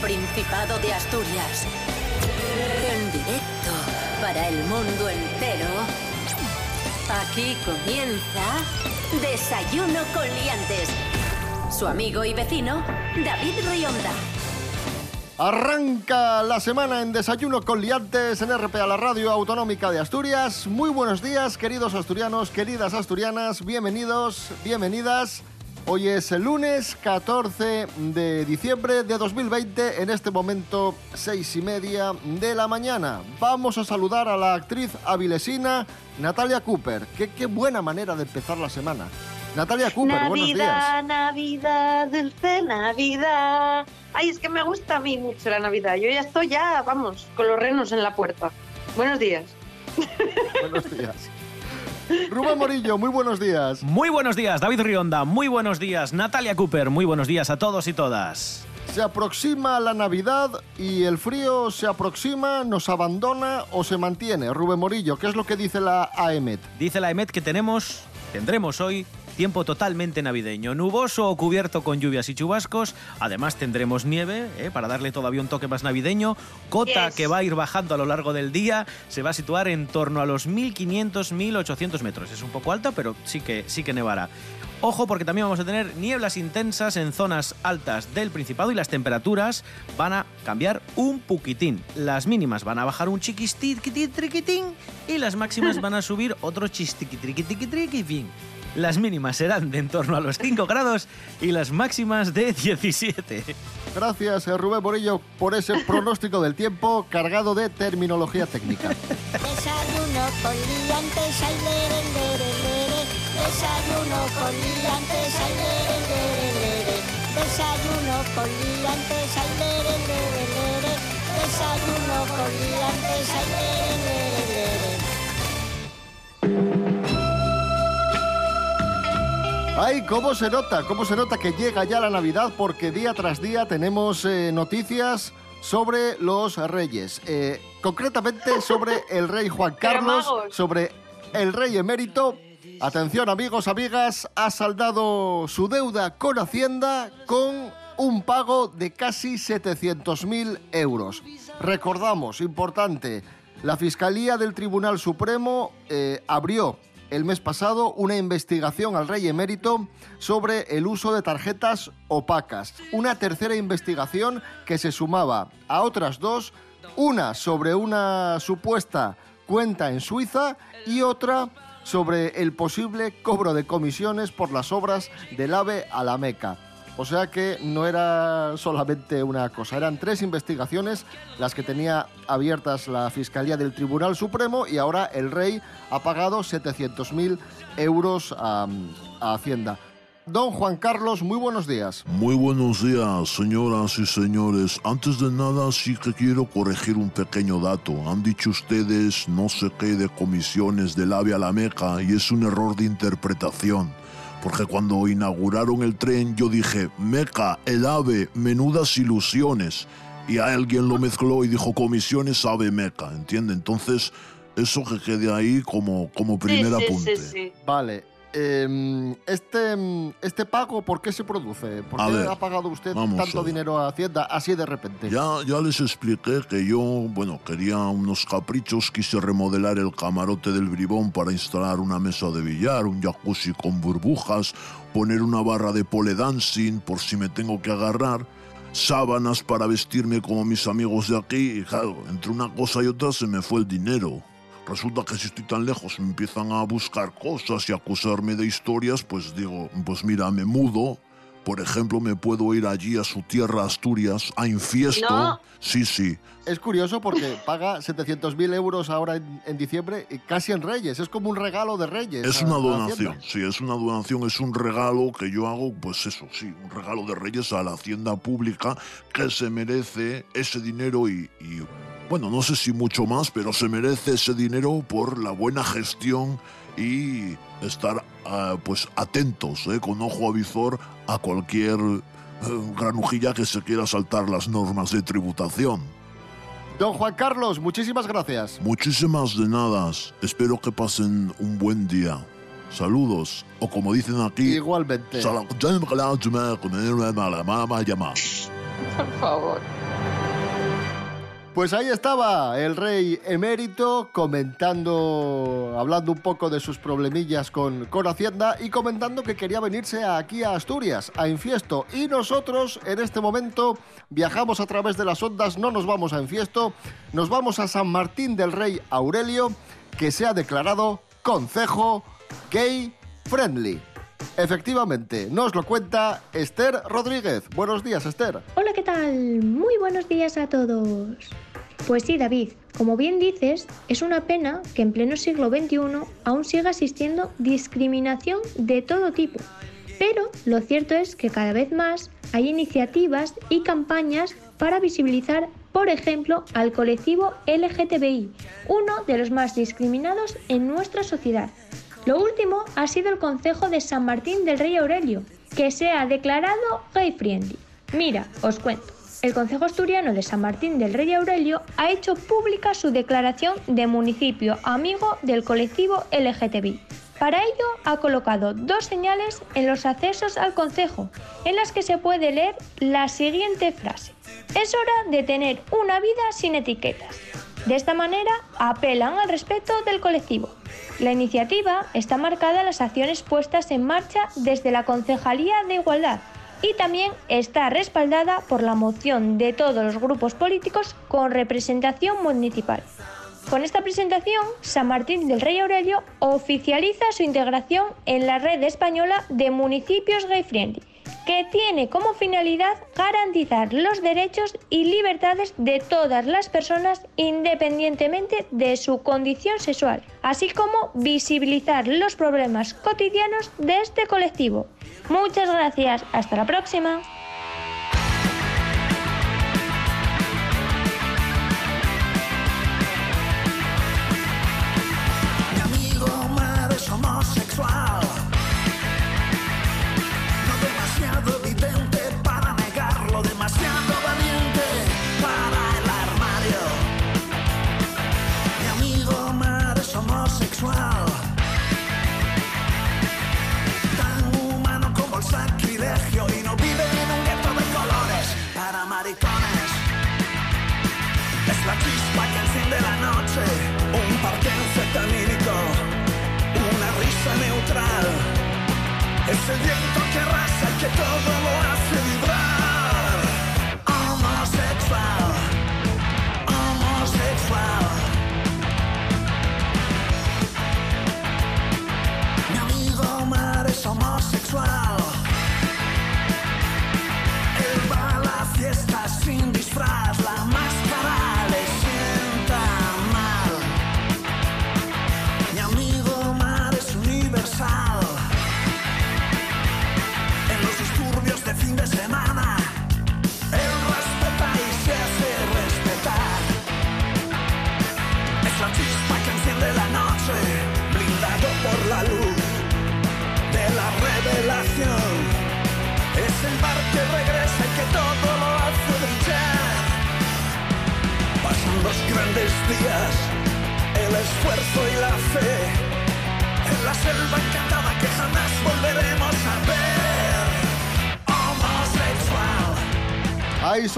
Principado de Asturias. En directo para el mundo entero. Aquí comienza Desayuno con Liantes. Su amigo y vecino, David Rionda. Arranca la semana en Desayuno con Liantes en RPA, la radio autonómica de Asturias. Muy buenos días, queridos asturianos, queridas asturianas. Bienvenidos, bienvenidas. Hoy es el lunes 14 de diciembre de 2020, en este momento seis y media de la mañana. Vamos a saludar a la actriz avilesina Natalia Cooper. Qué, qué buena manera de empezar la semana. Natalia Cooper, buenos días. Navidad, dulce Navidad. Ay, es que me gusta a mí mucho la Navidad. Yo ya estoy ya, vamos, con los renos en la puerta. Buenos días. Buenos días. Rubén Morillo, muy buenos días. Muy buenos días, David Rionda. Muy buenos días, Natalia Cooper. Muy buenos días a todos y todas. Se aproxima la Navidad y el frío se aproxima, nos abandona o se mantiene. Rubén Morillo, ¿qué es lo que dice la AEMET? Dice la EMET que tenemos, tendremos hoy tiempo totalmente navideño, nuboso o cubierto con lluvias y chubascos. Además tendremos nieve ¿eh? para darle todavía un toque más navideño. Cota Yes. que va a ir bajando a lo largo del día. Se va a situar en torno a los 1500-1800 metros. Es un poco alta, pero sí que, sí que nevará. Ojo porque también vamos a tener nieblas intensas en zonas altas del Principado y las temperaturas van a cambiar un poquitín. Las mínimas van a bajar un chiquistiquitín y las máximas van a subir otro chistiquitriquitriquitriquitín. Las mínimas serán de en torno a los 5 grados y las máximas de 17. Gracias, eh, Rubén Morillo, por ese pronóstico del tiempo cargado de terminología técnica. Desayuno con liantes, ay, lere, lere, lere. Desayuno con liantes, ay. Desayuno con liantes, ay. Desayuno con liantes, ay, Ay, cómo se nota, cómo se nota que llega ya la Navidad porque día tras día tenemos eh, noticias sobre los reyes. Eh, concretamente sobre el rey Juan Carlos, sobre el rey emérito. Atención amigos, amigas, ha saldado su deuda con Hacienda con un pago de casi 700.000 euros. Recordamos, importante, la Fiscalía del Tribunal Supremo eh, abrió el mes pasado una investigación al rey emérito sobre el uso de tarjetas opacas. Una tercera investigación que se sumaba a otras dos, una sobre una supuesta cuenta en Suiza y otra sobre el posible cobro de comisiones por las obras del AVE a la Meca. O sea que no era solamente una cosa, eran tres investigaciones las que tenía abiertas la Fiscalía del Tribunal Supremo y ahora el rey ha pagado 700.000 euros a, Hacienda. Don Juan Carlos, muy buenos días. Muy buenos días, señoras y señores. Antes de nada, sí que quiero corregir un pequeño dato. Han dicho ustedes no sé qué de comisiones del AVE a la Meca y es un error de interpretación. Porque cuando inauguraron el tren yo dije, Meca, el AVE, menudas ilusiones. Y alguien lo mezcló y dijo comisiones AVE Meca, ¿entiende? Entonces, eso que quede ahí como, como primer sí, sí, apunte. sí, sí. Vale. Em, este, em, ¿Este pago por qué se produce? ¿Por A qué ver, ha pagado usted tanto dinero a Hacienda así de repente? Ya, ya les expliqué que yo, bueno, quería unos caprichos, quise remodelar el camarote del bribón para instalar una mesa de billar, un jacuzzi con burbujas, poner una barra de pole dancing por si me tengo que agarrar, sábanas para vestirme como mis amigos de aquí, y claro, entre una cosa y otra se me fue el dinero. Resulta que si estoy tan lejos me empiezan a buscar cosas y acusarme de historias, pues digo, pues mira, me mudo, Por ejemplo, me puedo ir allí a su tierra, Asturias, a Infiesto. No. Sí, sí. Es curioso porque paga 700.000 euros ahora en, en diciembre, y casi en Reyes. Es como un regalo de Reyes. Es a- una donación, sí, es una donación, es un regalo que yo hago, pues eso, sí, un regalo de Reyes a la hacienda pública que se merece ese dinero y, y, bueno, no sé si mucho más, pero se merece ese dinero por la buena gestión y estar ah, pues atentos, eh, con ojo avizor a cualquier eh, granujilla que se quiera saltar las normas de tributación. Don Juan Carlos, muchísimas gracias. Muchísimas de nada. Espero que pasen un buen día. Saludos. O como dicen aquí. Igualmente. Por favor. Pues ahí estaba el rey emérito comentando, hablando un poco de sus problemillas con, con Hacienda y comentando que quería venirse aquí a Asturias, a Infiesto. Y nosotros en este momento viajamos a través de las ondas, no nos vamos a Infiesto, nos vamos a San Martín del Rey Aurelio, que se ha declarado concejo gay friendly. Efectivamente, nos lo cuenta Esther Rodríguez. Buenos días, Esther. Hola, ¿qué tal? Muy buenos días a todos. Pues sí, David, como bien dices, es una pena que en pleno siglo XXI aún siga existiendo discriminación de todo tipo. Pero lo cierto es que cada vez más hay iniciativas y campañas para visibilizar, por ejemplo, al colectivo LGTBI, uno de los más discriminados en nuestra sociedad. Lo último ha sido el Consejo de San Martín del Rey Aurelio, que se ha declarado gay friendly. Mira, os cuento. El Consejo Asturiano de San Martín del Rey Aurelio ha hecho pública su declaración de municipio amigo del colectivo LGTBI. Para ello ha colocado dos señales en los accesos al Consejo, en las que se puede leer la siguiente frase. Es hora de tener una vida sin etiquetas. De esta manera apelan al respeto del colectivo. La iniciativa está marcada en las acciones puestas en marcha desde la Concejalía de Igualdad y también está respaldada por la moción de todos los grupos políticos con representación municipal. Con esta presentación, San Martín del Rey Aurelio oficializa su integración en la red española de municipios gay friendly, que tiene como finalidad garantizar los derechos y libertades de todas las personas independientemente de su condición sexual, así como visibilizar los problemas cotidianos de este colectivo. Muchas gracias, hasta la próxima.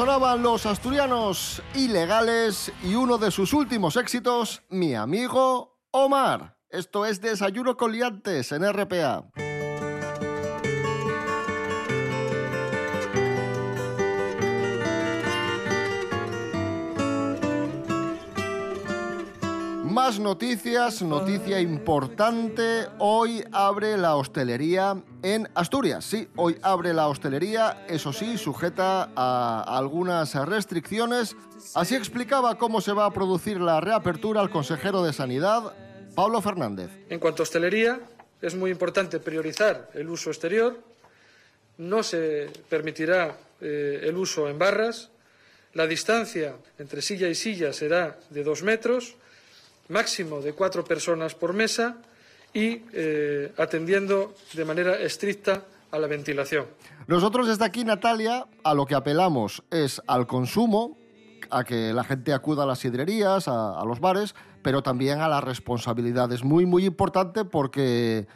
Sonaban los asturianos ilegales y uno de sus últimos éxitos, mi amigo Omar. Esto es Desayuno con Liantes en RPA. Más noticias, noticia importante. Hoy abre la hostelería en Asturias. Sí, hoy abre la hostelería, eso sí, sujeta a algunas restricciones. Así explicaba cómo se va a producir la reapertura al consejero de Sanidad, Pablo Fernández. En cuanto a hostelería, es muy importante priorizar el uso exterior. No se permitirá eh, el uso en barras. La distancia entre silla y silla será de dos metros, máximo de cuatro personas por mesa y eh, atendiendo de manera estricta a la ventilación. Nosotros desde aquí, Natalia, a lo que apelamos es al consumo, a que la gente acuda a las sidrerías, a, los bares, pero también a la responsabilidad. Es muy, muy importante porque,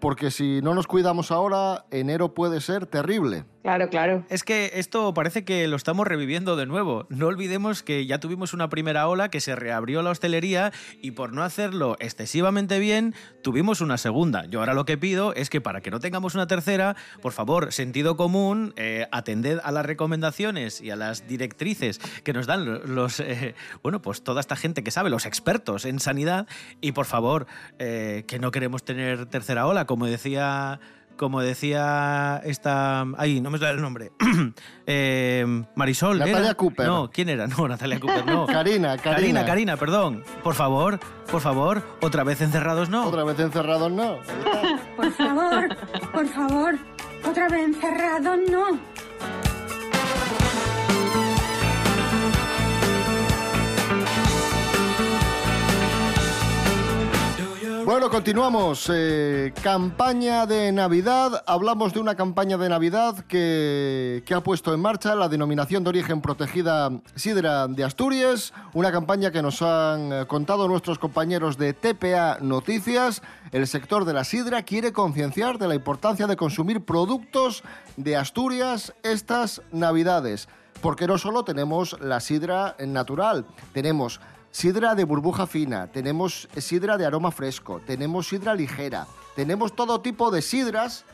porque si no nos cuidamos ahora, enero puede ser terrible. Claro, claro. Es que esto parece que lo estamos reviviendo de nuevo. No olvidemos que ya tuvimos una primera ola que se reabrió la hostelería y por no hacerlo excesivamente bien, tuvimos una segunda. Yo ahora lo que pido es que para que no tengamos una tercera, por favor, sentido común, eh, atended a las recomendaciones y a las directrices que nos dan los, eh, bueno, pues toda esta gente que sabe, los expertos en sanidad y por favor, eh, que no queremos tener tercera ola, como decía como decía esta. Ay, no me sale el nombre. Eh, Marisol. Natalia ¿era? Cooper. No, ¿quién era? No, Natalia Cooper, no. Karina, Karina. Karina, Karina, perdón. Por favor, por favor, otra vez encerrados no. Otra vez encerrados, no. Por favor, por favor, otra vez encerrado, no. Bueno, continuamos. Eh, campaña de Navidad. Hablamos de una campaña de Navidad que, que ha puesto en marcha la denominación de origen protegida Sidra de Asturias. Una campaña que nos han eh, contado nuestros compañeros de TPA Noticias. El sector de la sidra quiere concienciar de la importancia de consumir productos de Asturias estas Navidades. Porque no solo tenemos la sidra natural, tenemos sidra de burbuja fina, tenemos sidra de aroma fresco, tenemos sidra ligera, tenemos todo tipo de sidras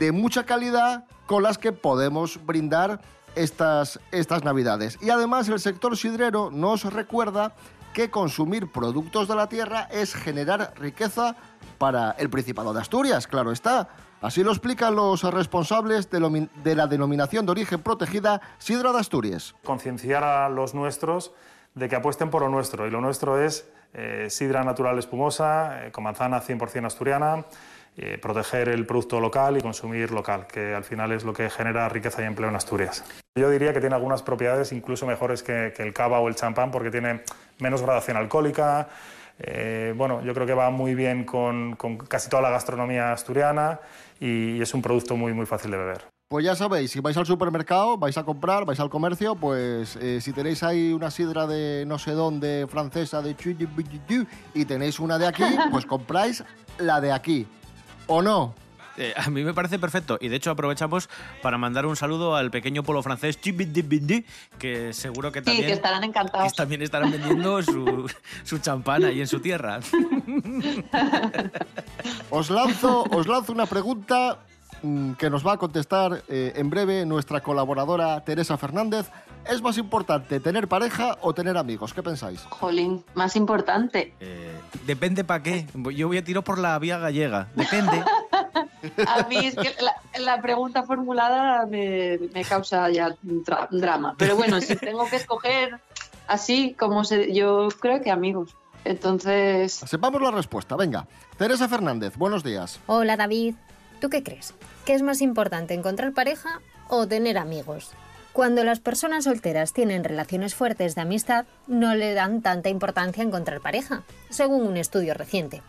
de mucha calidad con las que podemos brindar estas, estas navidades. Y además el sector sidrero nos recuerda que consumir productos de la tierra es generar riqueza para el Principado de Asturias, claro está. Así lo explican los responsables de, la denominación de origen protegida Sidra de Asturias. concienciar a los nuestros de que apuesten por lo nuestro. Y lo nuestro es eh, sidra natural espumosa, eh, con manzana 100% asturiana, eh, proteger el producto local y consumir local, que al final es lo que genera riqueza y empleo en Asturias. Yo diría que tiene algunas propiedades incluso mejores que, el cava o el champán porque tiene menos gradación alcohólica. bueno, yo creo que va muy bien con, casi toda la gastronomía asturiana y es un producto muy, muy fácil de beber. Pues ya sabéis, si vais al supermercado, vais a comprar, vais al comercio, pues eh, si tenéis ahí una sidra de no sé dónde, francesa, de chu- chu- chu- chu, y tenéis una de aquí, pues compráis la de aquí. ¿O no? Eh, a mí me parece perfecto. Y de hecho aprovechamos para mandar un saludo al pequeño polo francés que seguro que Sí, también, que estarán encantados. que también estarán vendiendo su, su champán ahí en su tierra. Os lanzo, os lanzo una pregunta que nos va a contestar eh, en breve nuestra colaboradora Teresa Fernández. ¿Es más importante tener pareja o tener amigos? ¿Qué pensáis? Jolín, más importante. Eh, depende para qué. Yo voy a tiro por la vía gallega. Depende. A mí es que la, la pregunta formulada me, me causa ya tra- drama. Pero bueno, si tengo que escoger así, como se, yo creo que amigos. Entonces, Sepamos la respuesta, venga. Teresa Fernández, buenos días. Hola David, ¿tú qué crees? ¿Qué es más importante, encontrar pareja o tener amigos? Cuando las personas solteras tienen relaciones fuertes de amistad, no le dan tanta importancia encontrar pareja, según un estudio reciente.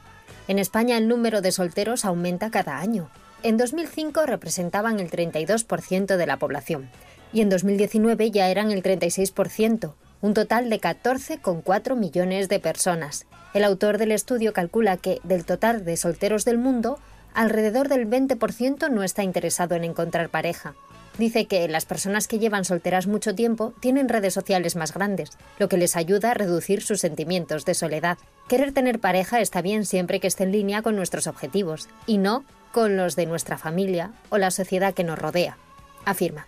En España el número de solteros aumenta cada año. En 2005 representaban el 32% de la población y en 2019 ya eran el 36%, un total de 14,4 millones de personas. El autor del estudio calcula que, del total de solteros del mundo, alrededor del 20% no está interesado en encontrar pareja. Dice que las personas que llevan solteras mucho tiempo tienen redes sociales más grandes, lo que les ayuda a reducir sus sentimientos de soledad. Querer tener pareja está bien siempre que esté en línea con nuestros objetivos, y no con los de nuestra familia o la sociedad que nos rodea, afirma.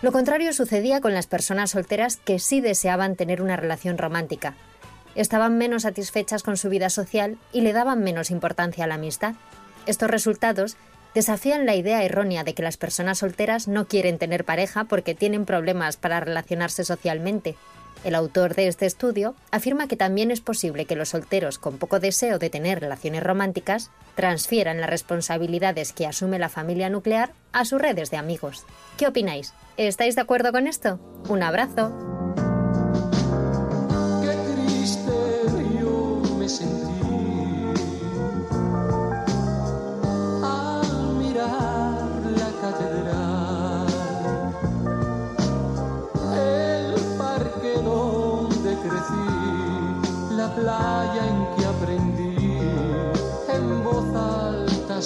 Lo contrario sucedía con las personas solteras que sí deseaban tener una relación romántica. Estaban menos satisfechas con su vida social y le daban menos importancia a la amistad. Estos resultados desafían la idea errónea de que las personas solteras no quieren tener pareja porque tienen problemas para relacionarse socialmente. El autor de este estudio afirma que también es posible que los solteros con poco deseo de tener relaciones románticas transfieran las responsabilidades que asume la familia nuclear a sus redes de amigos. ¿Qué opináis? ¿Estáis de acuerdo con esto? Un abrazo. Playa en que aprendí en voz alta a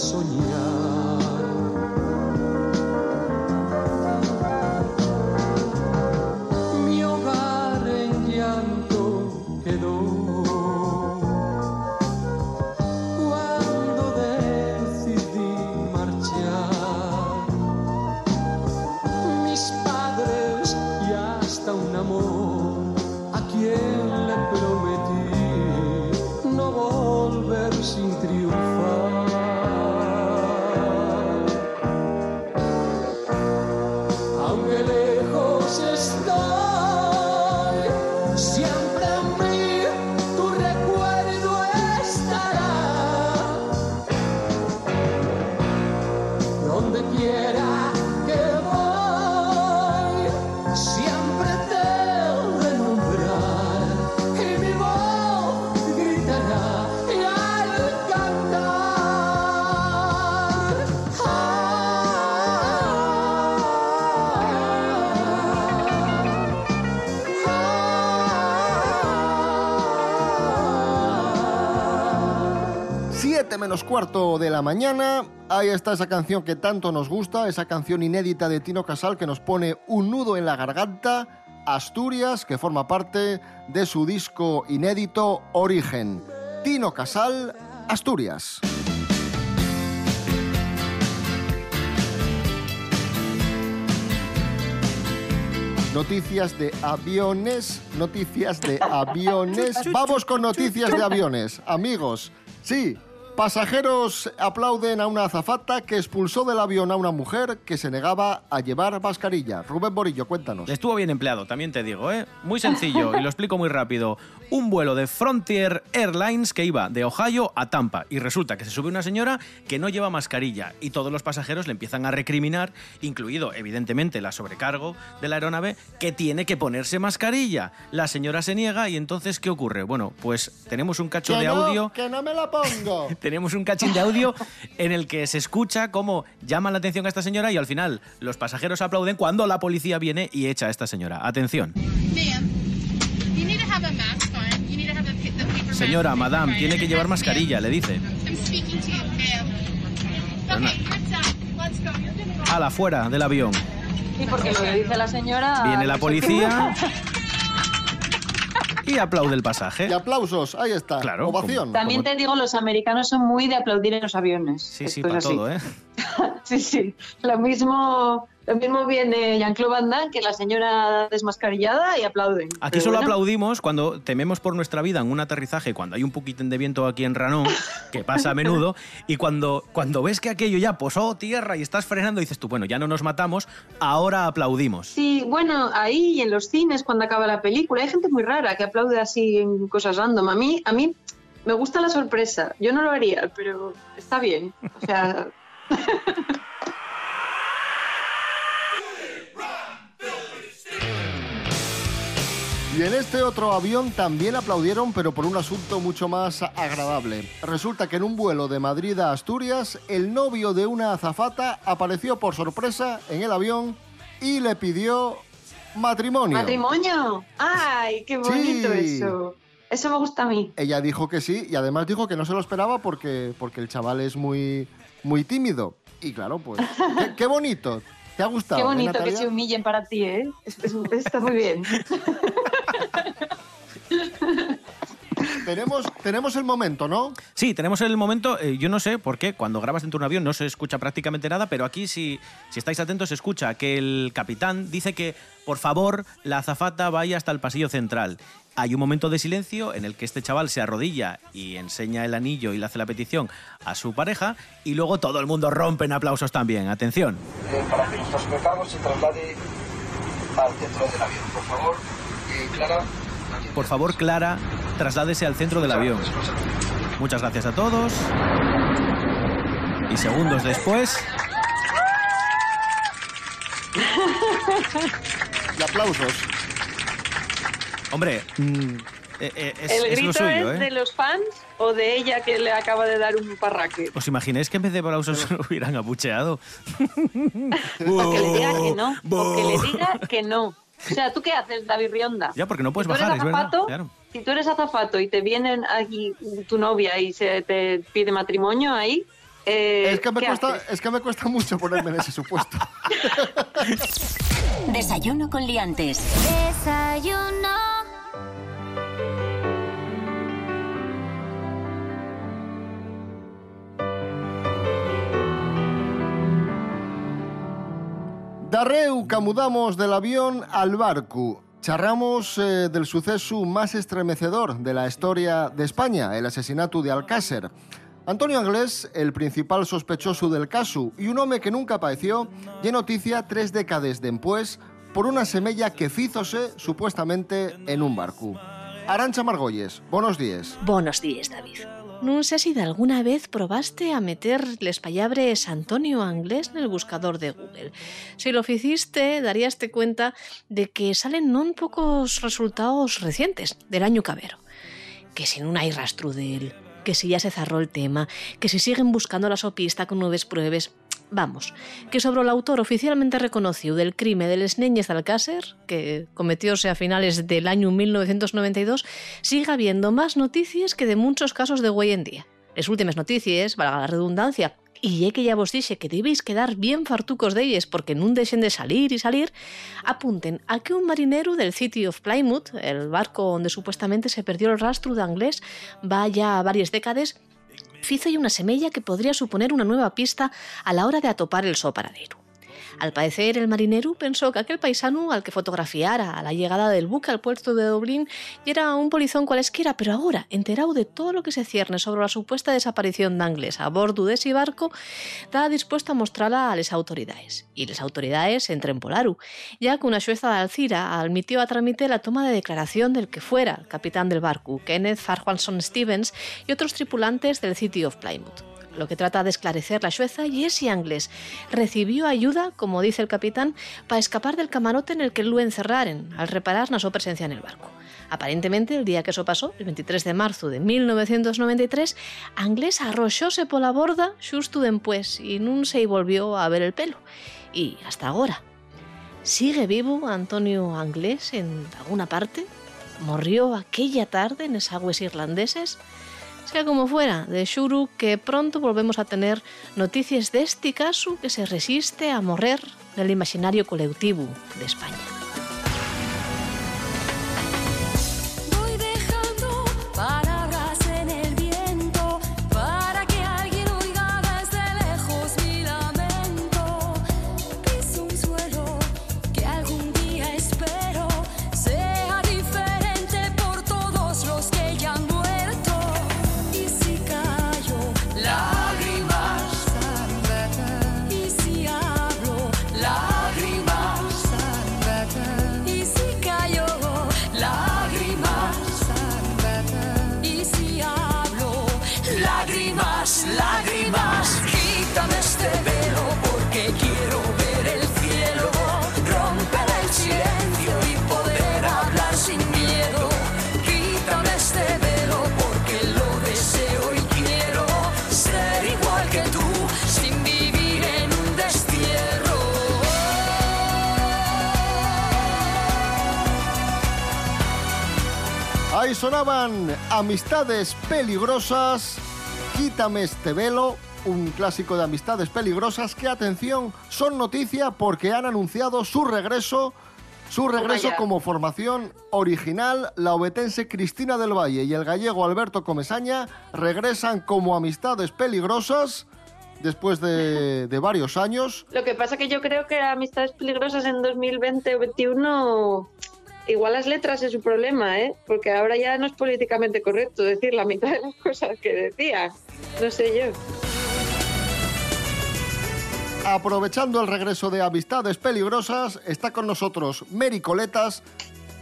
menos cuarto de la mañana. Ahí está esa canción que tanto nos gusta, esa canción inédita de Tino Casal que nos pone un nudo en la garganta. Asturias, que forma parte de su disco inédito Origen. Tino Casal, Asturias. Noticias de aviones, noticias de aviones. Vamos con noticias de aviones, amigos. Sí, pasajeros aplauden a una azafata que expulsó del avión a una mujer que se negaba a llevar mascarilla. Rubén Borillo, cuéntanos. Estuvo bien empleado, también te digo, ¿eh? Muy sencillo y lo explico muy rápido. Un vuelo de Frontier Airlines que iba de Ohio a Tampa y resulta que se sube una señora que no lleva mascarilla y todos los pasajeros le empiezan a recriminar, incluido evidentemente la sobrecargo de la aeronave, que tiene que ponerse mascarilla. La señora se niega y entonces ¿qué ocurre? Bueno, pues tenemos un cacho Que de no, audio que no me la pongo. tenemos un cachín de audio en el que se escucha cómo llaman la atención a esta señora y al final los pasajeros aplauden cuando la policía viene y echa a esta señora. Atención. Señora, madame, tiene que llevar mascarilla, le dice. A la fuera del avión. Sí, porque lo que dice la señora... Viene la policía. y aplaude el pasaje. Y aplausos, ahí está. Claro, Ovación. También te digo, los americanos son muy de aplaudir en los aviones. Sí, sí, Esto para todo, ¿eh? Sí, sí. Lo mismo, lo mismo viene Jean-Claude Van Damme, que la señora desmascarillada y aplauden. Aquí Pero solo bueno, aplaudimos cuando tememos por nuestra vida en un aterrizaje, cuando hay un poquitín de viento aquí en Ranón, que pasa a menudo, y cuando, cuando ves que aquello ya posó tierra y estás frenando, dices tú, bueno, ya no nos matamos, ahora aplaudimos. Sí, bueno, ahí en los cines cuando acaba la película hay gente muy rara que aplaude así en cosas random. A mí, a mí me gusta la sorpresa. Yo no lo haría, pero está bien. O sea, Y en este otro avión también aplaudieron, pero por un asunto mucho más agradable. Resulta que en un vuelo de Madrid a Asturias, el novio de una azafata apareció por sorpresa en el avión y le pidió matrimonio. matrimonio. Ay, qué bonito Sí. eso. Eso me gusta a mí. Ella dijo que sí y además dijo que no se lo esperaba porque, porque el chaval es muy, muy tímido. Y claro, pues, qué, qué bonito. ¿Te ha gustado? Qué eh, bonito que Natalia? se humillen para ti, ¿eh? Es- es- está muy bien. Tenemos, tenemos el momento, ¿no? Sí, tenemos el momento, eh, yo no sé por qué, cuando grabas dentro de un avión no se escucha prácticamente nada, pero aquí si, si estáis atentos se escucha que el capitán dice que por favor la azafata vaya hasta el pasillo central. Hay un momento de silencio en el que este chaval se arrodilla y enseña el anillo y le hace la petición a su pareja y luego todo el mundo rompe en aplausos también. Atención. eh, para que nuestro sobrecargo se traslade al centro del avión. Por favor, eh, Clara. Por favor, Clara, trasládese al centro del avión. Muchas gracias a todos. Y segundos después, Y aplausos. hombre, mm, eh, eh, es, ¿El es grito lo suyo, es ¿eh? de los fans o de ella que le acaba de dar un parraque? ¿Os imagináis que en vez de aplausos lo hubieran abucheado? O que le diga que no. O que le diga que no. O sea, ¿tú qué haces, David Rionda? Ya, porque no puedes Si bajar, es verdad. Claro. Si tú eres azafato y te vienen aquí tu novia y se te pide matrimonio ahí, eh, Es que, me ¿qué cuesta, haces? es que me cuesta mucho ponerme en ese supuesto. Desayuno con liantes. Desayuno. Darreu mudamos del avión al barco. Charramos eh, del suceso más estremecedor de la historia de España, el asesinato de Alcácer. Antonio Anglés, el principal sospechoso del caso y un hombre que nunca apareció, lle noticia tres décadas después por una semella que fízose supuestamente en un barco. Arancha Margolles, buenos días. Buenos días, David. No sé si de alguna vez probaste a meter les pallabres Antonio Anglés en el buscador de Google. Si lo hiciste, daríaste cuenta de que salen non pocos resultados recientes del año cabero. Que si no hay rastro de él, que si ya se cerró el tema, que si siguen buscando la sopista con nuevas pruebas. Vamos, que sobre el autor oficialmente reconocido del crimen de les de Alcácer, que cometióse a finales del año 1992, siga habiendo más noticias que de muchos casos de hoy en día. Les últimes notícies, valga la redundancia, i ja que ja vos dixe que debéis quedar bien fartucos d'elles porque nun deixen de salir y salir, apunten a que un marinero del City of Plymouth, el barco donde supuestamente se perdió el rastro de inglés, va ya varias décadas, fizo ya una semella que podría suponer una nueva pista a la hora de atopar el so paradero. Al parecer, el marinero pensó que aquel paisano al que fotografiara a la llegada del buque al puerto de Dublín era un polizón cualesquiera, pero ahora, enterado de todo lo que se cierne sobre la supuesta desaparición d'Angles a bordo de ese barco, estaba dispuesto a mostrarla a las autoridades. Y las autoridades entren polaru, ya que una jueza de Alcira admitió a trámite la toma de declaración del que fuera el capitán del barco, Kenneth Farquharson Stevens, y otros tripulantes del City of Plymouth. Lo que trata de esclarecer la es si Angles recibió ayuda, como dice el capitán, para escapar del camarote en el que lo encerraren al reparar su presencia en el barco. Aparentemente, el día que eso pasó, el 23 de marzo de 1993, Angles arroxóse pola borda xusto dempués y nun se volvió a ver el pelo. Y hasta ahora. ¿Sigue vivo Antonio Anglés en alguna parte? ¿Morrió aquella tarde en esas aguas irlandeses? Sea como fuera, de Shuru que pronto volvemos a tener noticias de este caso que se resiste a morrer del imaginario colectivo de España. Ahí sonaban Amistades Peligrosas, Quítame este velo, un clásico de Amistades Peligrosas que, atención, son noticia porque han anunciado su regreso, su regreso como formación original. La obetense Cristina del Valle y el gallego Alberto Comesaña regresan como Amistades Peligrosas después de, de varios años. Lo que pasa que yo creo que Amistades Peligrosas en 2020 o 2021 igual las letras es su problema, ¿eh? Porque ahora ya no es políticamente correcto decir la mitad de las cosas que decía. No sé yo. Aprovechando el regreso de Amistades Peligrosas, está con nosotros Mary Coletas,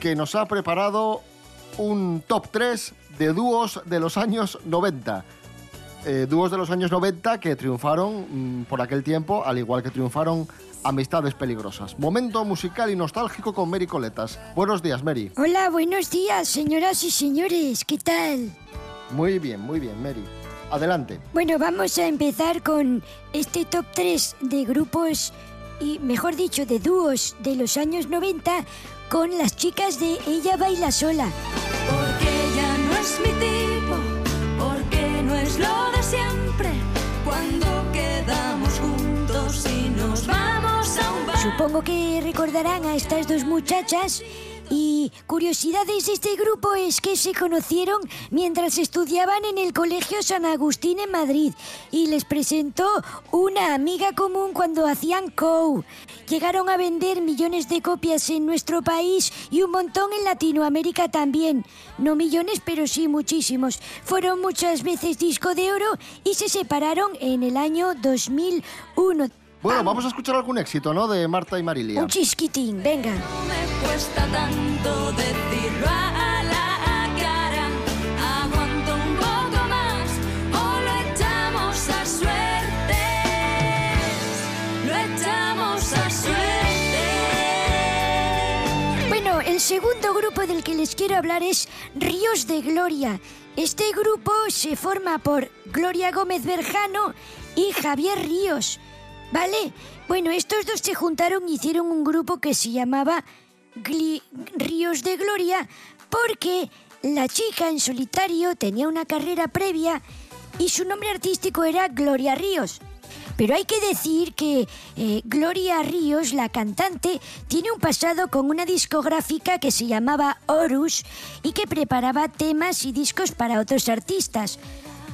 que nos ha preparado un top 3 de dúos de los años 90. Eh, dúos de los años 90 que triunfaron mm, por aquel tiempo, al igual que triunfaron Amistades Peligrosas. Momento musical y nostálgico con Mary Coletas. Buenos días, Mary. Hola, buenos días, señoras y señores. ¿Qué tal? Muy bien, muy bien, Mary. Adelante. Bueno, vamos a empezar con este top 3 de grupos y, mejor dicho, de dúos de los años 90 con las chicas de Ella Baila Sola. Porque ya no es mi tipo, porque no es lo de siempre. Supongo que recordarán a estas dos muchachas. Y curiosidades de este grupo es que se conocieron mientras estudiaban en el Colegio San Agustín en Madrid y les presentó una amiga común cuando hacían COU. Llegaron a vender millones de copias en nuestro país y un montón en Latinoamérica también. No millones, pero sí muchísimos. Fueron muchas veces disco de oro y se separaron en el año 2001. Bueno, vamos a escuchar algún éxito, ¿no? De Marta y Marilia. Un chisquitín, venga. Me cuesta tanto decirlo a la cara. Aguanto un poco más o lo echamos a suerte. Lo echamos a suerte. Bueno, el segundo grupo del que les quiero hablar es Ríos de Gloria. Este grupo se forma por Gloria Gómez Berjano y Javier Ríos. ¿Vale? Bueno, estos dos se juntaron y hicieron un grupo que se llamaba Ríos de Gloria porque la chica en solitario tenía una carrera previa y su nombre artístico era Gloria Ríos. Pero hay que decir que eh, Gloria Ríos, la cantante, tiene un pasado con una discográfica que se llamaba Horus y que preparaba temas y discos para otros artistas.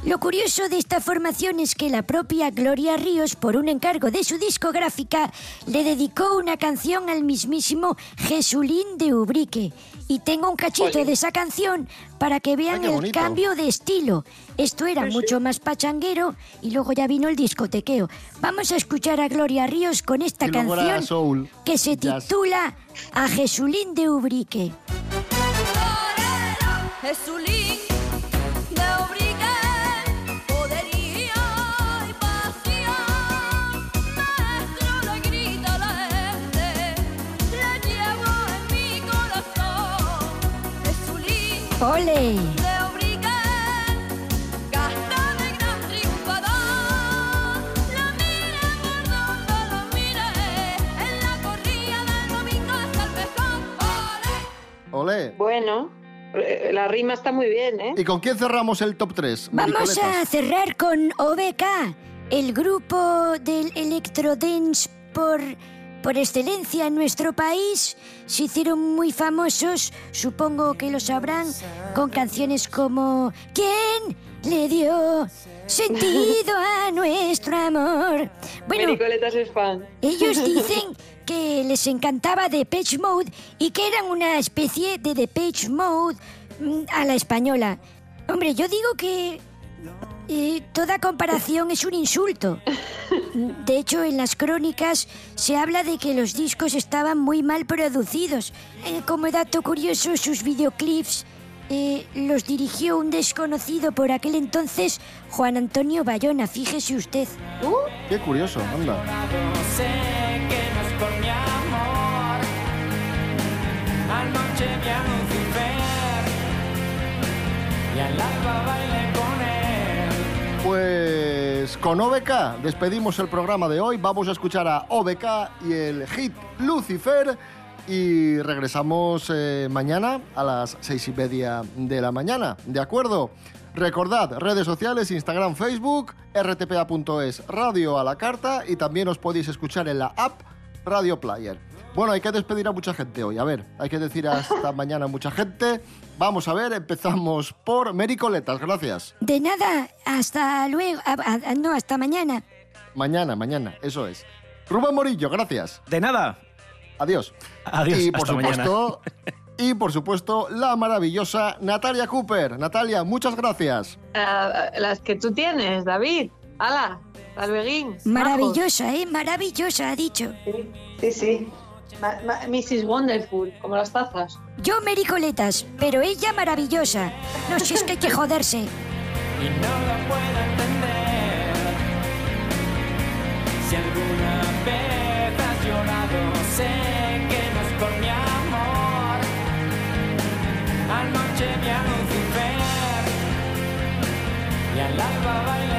Lo curioso de esta formación es que la propia Gloria Ríos, por un encargo de su discográfica, le dedicó una canción al mismísimo Jesulín de Ubrique. Y tengo un cachito de esa canción para que vean Ay, el cambio de estilo. Esto era mucho más pachanguero y luego ya vino el discotequeo. Vamos a escuchar a Gloria Ríos con esta canción soul, que se jazz. titula A Jesulín de Ubrique. Jesulín ¡Ole! Olé. Bueno, eh, la rima está muy bien, ¿eh? ¿Y con quién cerramos el top 3? Vamos a cerrar con OBK, el grupo del electrodance por, por excelencia en nuestro país. Se hicieron muy famosos, supongo que lo sabrán, con canciones como ¿Quién le dio sentido a nuestro amor? Bueno, es fan. ellos dicen que les encantaba Depeche Mode y que eran una especie de Depeche Mode mm, a la española. Hombre, yo digo que eh, toda comparación es un insulto. De hecho, en las crónicas se habla de que los discos estaban muy mal producidos. Eh, como dato curioso, sus videoclips eh, los dirigió un desconocido por aquel entonces, Juan Antonio Bayona, fíjese usted. Qué curioso, anda. Anoche vi a Lucifer y al alba. Pues con OBK despedimos el programa de hoy. Vamos a escuchar a OBK y el hit Lucifer. Y regresamos eh, mañana a las seis y media de la mañana. ¿De acuerdo? Recordad, redes sociales, Instagram, Facebook, rtpa.es, radio a la carta y también os podéis escuchar en la app Radio Player. Bueno, hay que despedir a mucha gente hoy. A ver, hay que decir hasta mañana a mucha gente. Vamos a ver, empezamos por Mericoletas. Gracias. De nada, hasta luego. no, hasta mañana. Mañana, mañana, eso es. Rubén Morillo, gracias. De nada. Adiós. Adiós, Y por hasta supuesto, y por supuesto, la maravillosa Natalia Cooper. Natalia, muchas gracias. Ah, las que tú tienes, David. ¡Hala! Luego. Maravillosa, ¿eh? Maravillosa, ha dicho. Sí, sí. Ma Mrs. Wonderful, como las tazas. Yo mericoletas, pero ella maravillosa. No sé, es que hay que joderse. Y no lo puedo entender. Si alguna vez has llorado, sé que no es por mi amor. Anoche vi a Lucifer y al alba bailé.